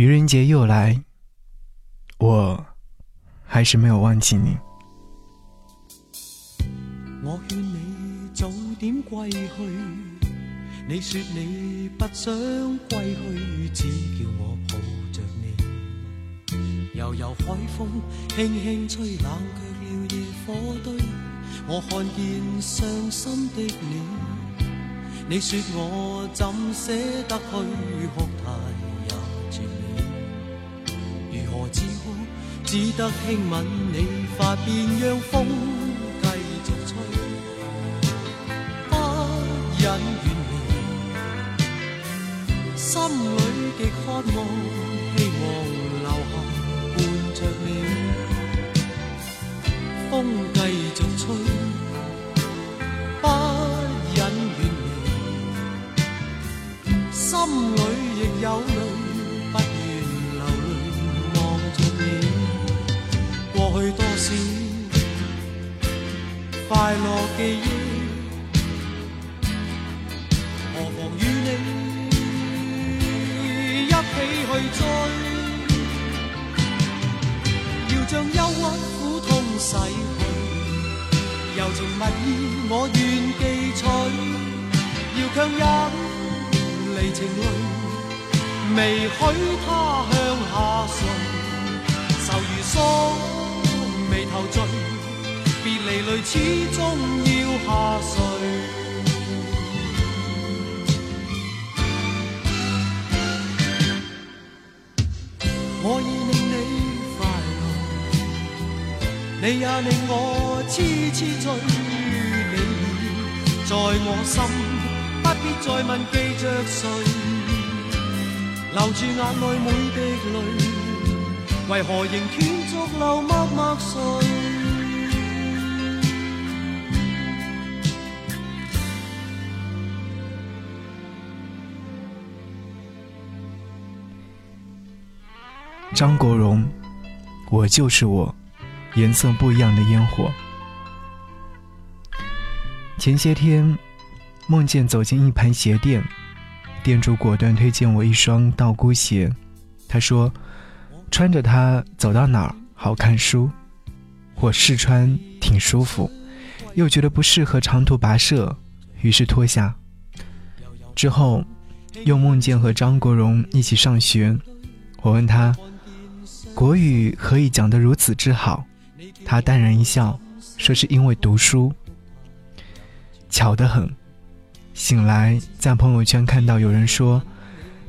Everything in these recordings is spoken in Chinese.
愚人节又来，我还是没有忘记你。我劝你早点归去，你说你不想归去，只叫我抱着你。悠悠海风轻轻吹，冷却了野火堆。我看见伤心的你，你说我怎舍得去哭太，何止哭？只得轻吻你发边，让风继续吹，不忍远离，心里极渴望，希望留下伴着你，风继续吹。不忍远离心里亦有快乐记忆，何妨与你一起去追？要将忧郁苦痛洗去，柔情蜜意我愿记取，要强忍。离情泪，未许他向下垂，愁如锁，眉头聚，别离泪始终要下垂。我已令你快乐，你也令我痴痴醉，你在我心。不必再问记着谁，留住眼内每滴泪，为何仍断续流默默垂？张国荣，我就是我，颜色不一样的烟火。前些天。梦见走进一盘鞋店，店主果断推荐我一双道姑鞋。他说：“穿着它走到哪儿好看书。”我试穿挺舒服，又觉得不适合长途跋涉，于是脱下。之后又梦见和张国荣一起上学，我问他：“国语何以讲得如此之好？”他淡然一笑，说是因为读书。巧得很。醒来，在朋友圈看到有人说，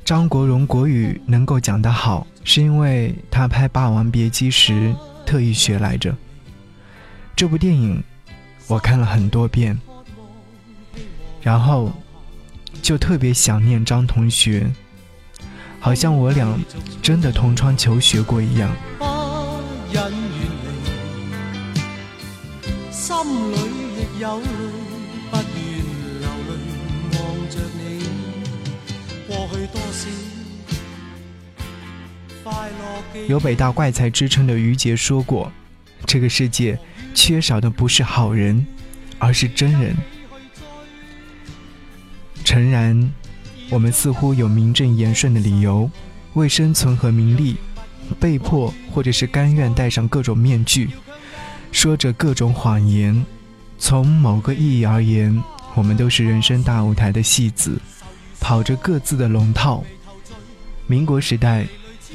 张国荣国语能够讲得好，是因为他拍《霸王别姬》时特意学来着。这部电影我看了很多遍，然后就特别想念张同学，好像我俩真的同窗求学过一样。心里亦有有北大怪才之称的于杰说过：“这个世界缺少的不是好人，而是真人。”诚然，我们似乎有名正言顺的理由，为生存和名利，被迫或者是甘愿戴上各种面具，说着各种谎言。从某个意义而言，我们都是人生大舞台的戏子，跑着各自的龙套。民国时代。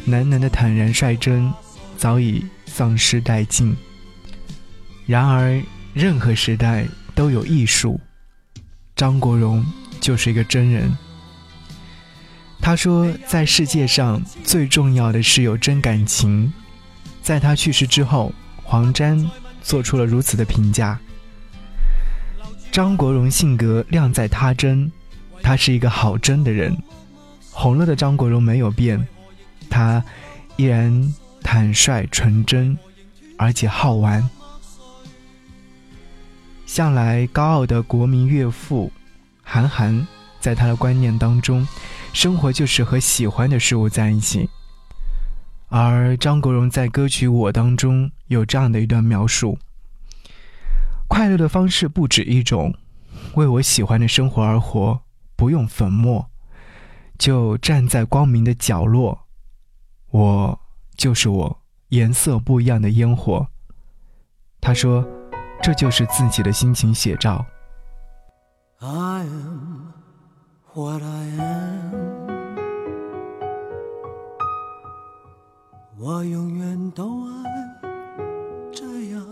男男的坦然率真早已丧失殆尽。然而，任何时代都有艺术。张国荣就是一个真人。他说，在世界上最重要的是有真感情。在他去世之后，黄沾做出了如此的评价：张国荣性格靓在他真，他是一个好真的人。红了的张国荣没有变。他依然坦率纯真，而且好玩。向来高傲的国民岳父韩寒，在他的观念当中，生活就是和喜欢的事物在一起。而张国荣在歌曲《我》当中有这样的一段描述：快乐的方式不止一种，为我喜欢的生活而活，不用粉末，就站在光明的角落。我就是我，颜色不一样的烟火。他说，这就是自己的心情写照。I am what I am，我永远都爱这样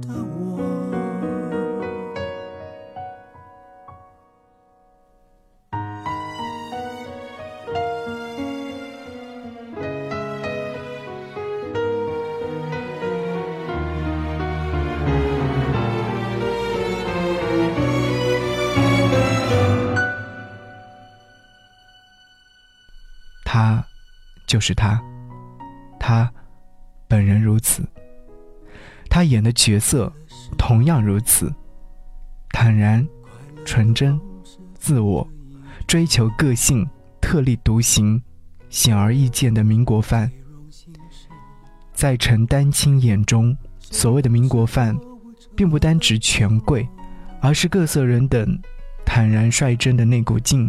的我。他。就是他，他本人如此，他演的角色同样如此，坦然、纯真、自我、追求个性、特立独行、显而易见的民国范。在陈丹青眼中，所谓的民国范，并不单指权贵，而是各色人等坦然率真的那股劲。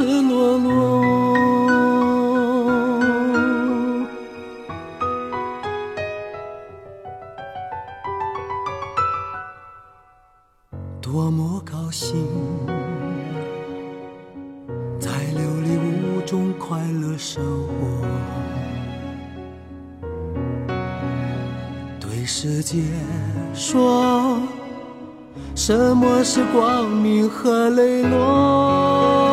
赤裸裸，多么高兴，在琉璃屋中快乐生活。对世界说，什么是光明和磊落？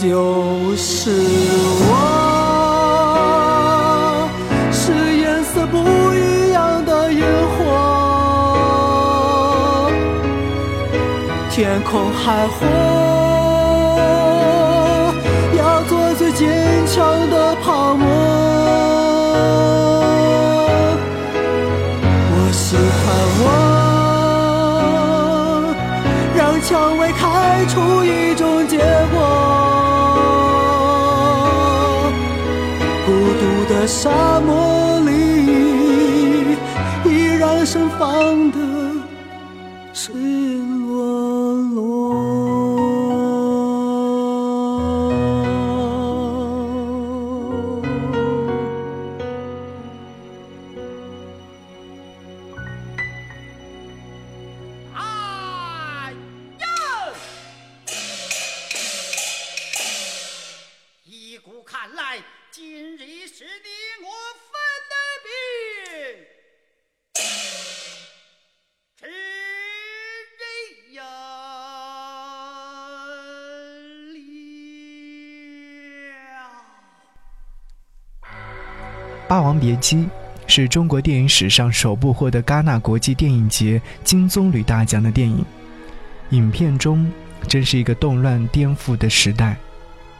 就是我，是颜色不一样的烟火，天空海阔。是你我分的兵。这霸王别姬》是中国电影史上首部获得戛纳国际电影节金棕榈大奖的电影。影片中，真是一个动乱颠覆的时代，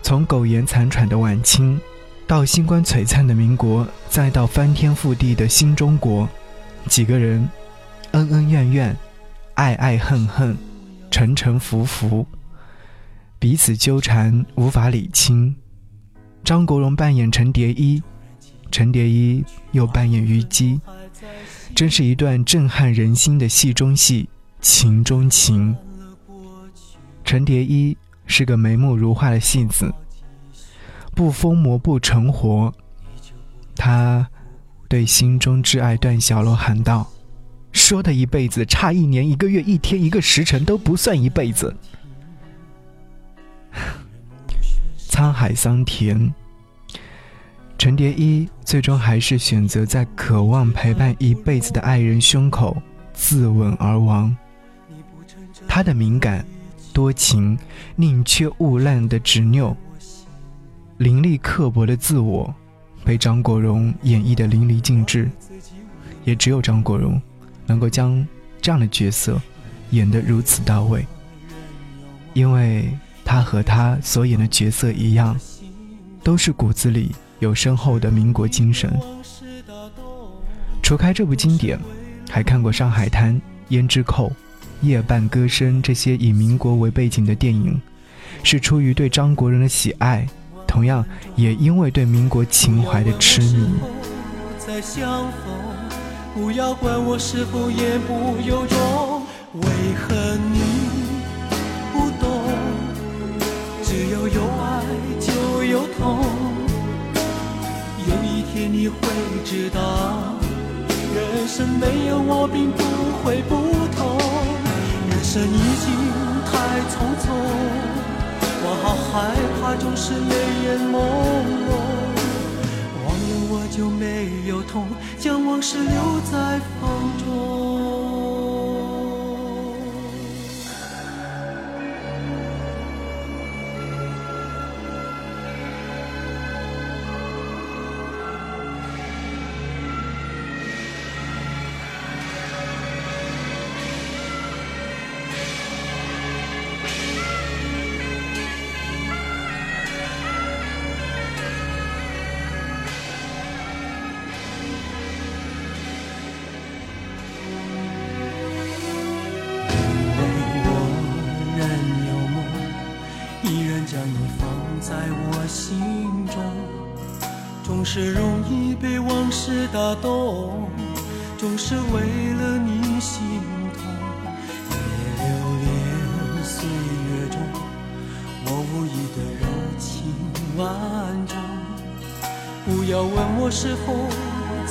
从苟延残喘的晚清，到星光璀璨的民国，再到翻天覆地的新中国，几个人，恩恩怨怨，爱爱恨恨，沉沉浮浮，彼此纠缠，无法理清。张国荣扮演陈蝶衣。陈蝶衣又扮演虞姬，真是一段震撼人心的戏中戏，情中情。陈蝶衣是个眉目如画的戏子，不疯魔不成活。他对心中挚爱段小楼喊道：“说的一辈子，差一年、一个月、一天、一个时辰都不算一辈子。”沧海桑田。陈蝶衣最终还是选择在渴望陪伴一辈子的爱人胸口自刎而亡。他的敏感、多情、宁缺毋滥的执拗、凌厉刻薄的自我，被张国荣演绎的淋漓尽致。也只有张国荣，能够将这样的角色演得如此到位，因为他和他所演的角色一样，都是骨子里。有深厚的民国精神。除开这部经典，还看过《上海滩》《胭脂扣》《夜半歌声》这些以民国为背景的电影，是出于对张国荣的喜爱，同样也因为对民国情怀的痴迷。再相逢，不要管我是否言不由衷，为何你不懂？只要有爱就有痛。有一天你会知道，人生没有我并不会不同。人生已经太匆匆，我好害怕总是泪眼朦胧。忘了我就没有痛，将往事留在风中。是为了你心痛。别留恋岁月中我无意的柔情万种。不要问我是否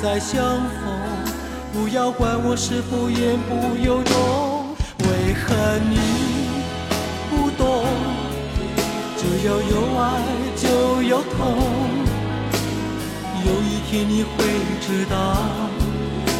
再相逢，不要管我是否言不由衷。为何你不懂？只要有爱就有痛。有一天你会知道，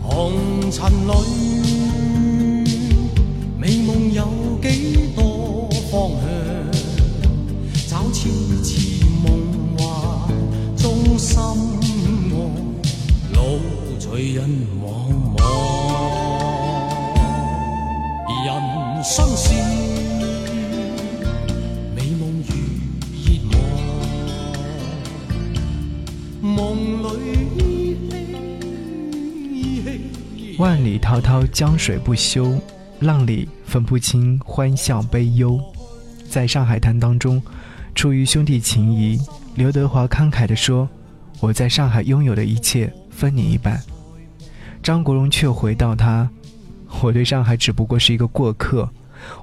红尘里，美梦有几多方向？找次次梦幻中心爱，路随人万里滔滔江水不休，浪里分不清欢笑悲忧。在上海滩当中，出于兄弟情谊，刘德华慷慨地说：“我在上海拥有的一切分你一半。”张国荣却回到他：“我对上海只不过是一个过客，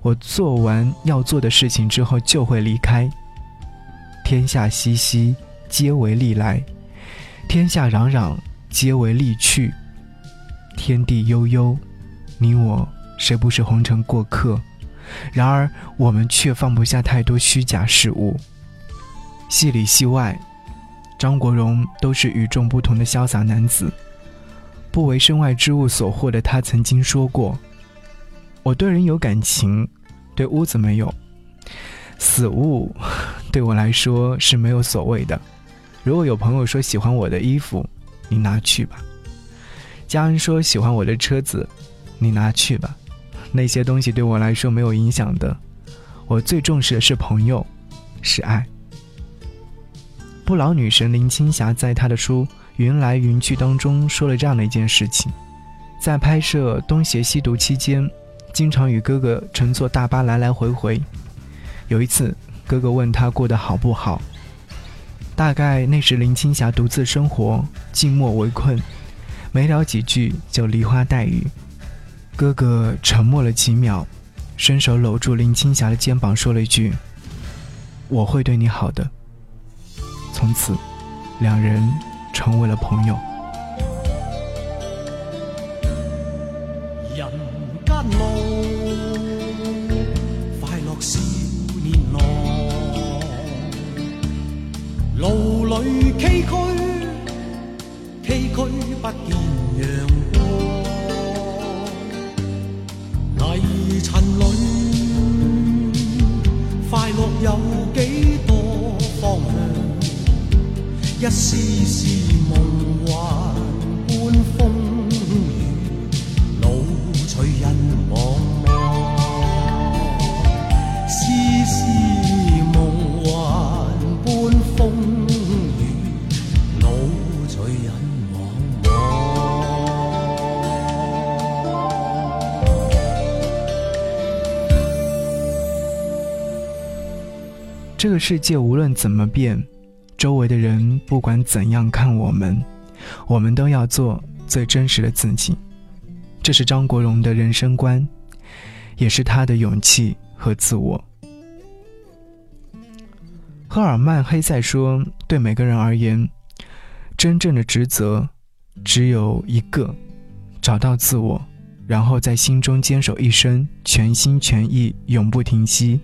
我做完要做的事情之后就会离开。天下熙熙，皆为利来；天下攘攘，皆为利去。”天地悠悠，你我谁不是红尘过客？然而我们却放不下太多虚假事物。戏里戏外，张国荣都是与众不同的潇洒男子。不为身外之物所惑的他曾经说过：“我对人有感情，对屋子没有。死物对我来说是没有所谓的。如果有朋友说喜欢我的衣服，你拿去吧；家人说喜欢我的车子，你拿去吧。那些东西对我来说没有影响的。我最重视的是朋友，是爱。”不老女神林青霞在她的书。云来云去当中说了这样的一件事情，在拍摄《东邪西毒》期间，经常与哥哥乘坐大巴来来回回。有一次，哥哥问他过得好不好，大概那时林青霞独自生活，静默围困，没聊几句就梨花带雨。哥哥沉默了几秒，伸手搂住林青霞的肩膀，说了一句：“我会对你好的。”从此，两人。成为了朋友。这个世界无论怎么变，周围的人不管怎样看我们，我们都要做最真实的自己。这是张国荣的人生观，也是他的勇气和自我。赫尔曼·黑塞说：“对每个人而言，真正的职责只有一个，找到自我，然后在心中坚守一生，全心全意，永不停息。”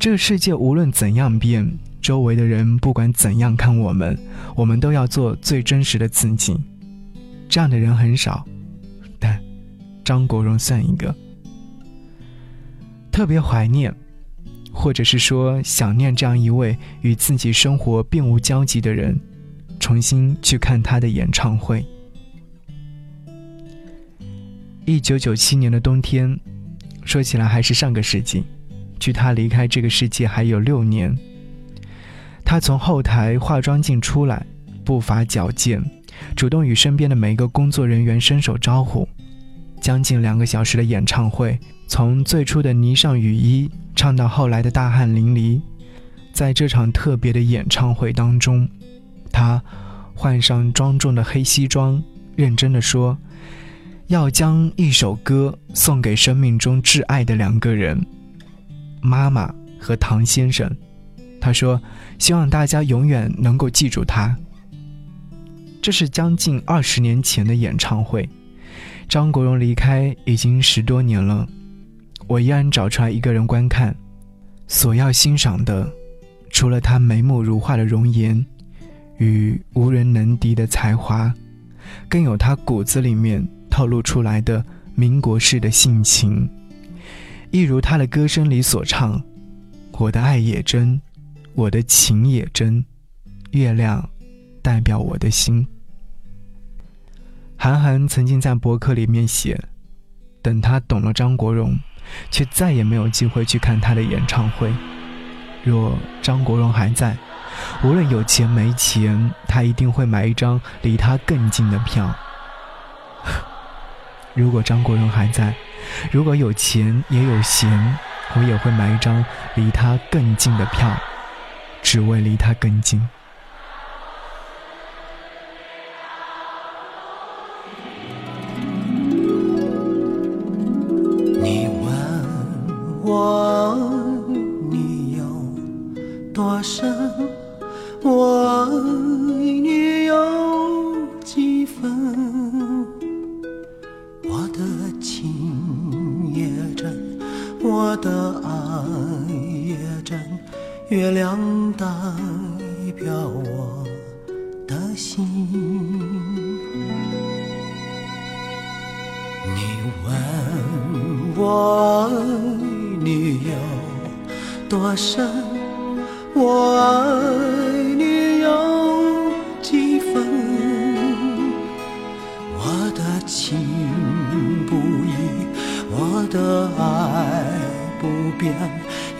这个世界无论怎样变，周围的人不管怎样看我们，我们都要做最真实的自己。这样的人很少，但张国荣算一个。特别怀念，或者是说想念这样一位与自己生活并无交集的人，重新去看他的演唱会。一九九七年的冬天，说起来还是上个世纪。距他离开这个世界还有六年，他从后台化妆镜出来，步伐矫健，主动与身边的每一个工作人员伸手招呼。将近两个小时的演唱会，从最初的霓上雨衣唱到后来的大汗淋漓。在这场特别的演唱会当中，他换上庄重的黑西装，认真的说：“要将一首歌送给生命中挚爱的两个人。”妈妈和唐先生，他说：“希望大家永远能够记住他。”这是将近二十年前的演唱会，张国荣离开已经十多年了，我依然找出来一个人观看，所要欣赏的，除了他眉目如画的容颜与无人能敌的才华，更有他骨子里面透露出来的民国式的性情。一如他的歌声里所唱：“我的爱也真，我的情也真，月亮代表我的心。”韩寒曾经在博客里面写：“等他懂了张国荣，却再也没有机会去看他的演唱会。若张国荣还在，无论有钱没钱，他一定会买一张离他更近的票。如果张国荣还在。”如果有钱也有闲，我也会买一张离他更近的票，只为离他更近。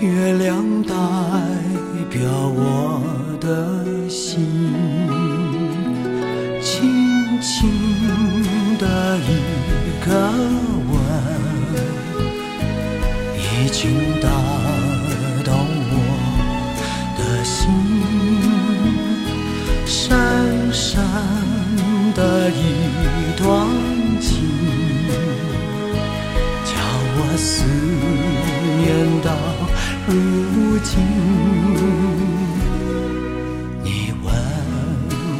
月亮代表我的心。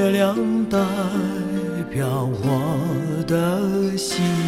月亮代表我的心。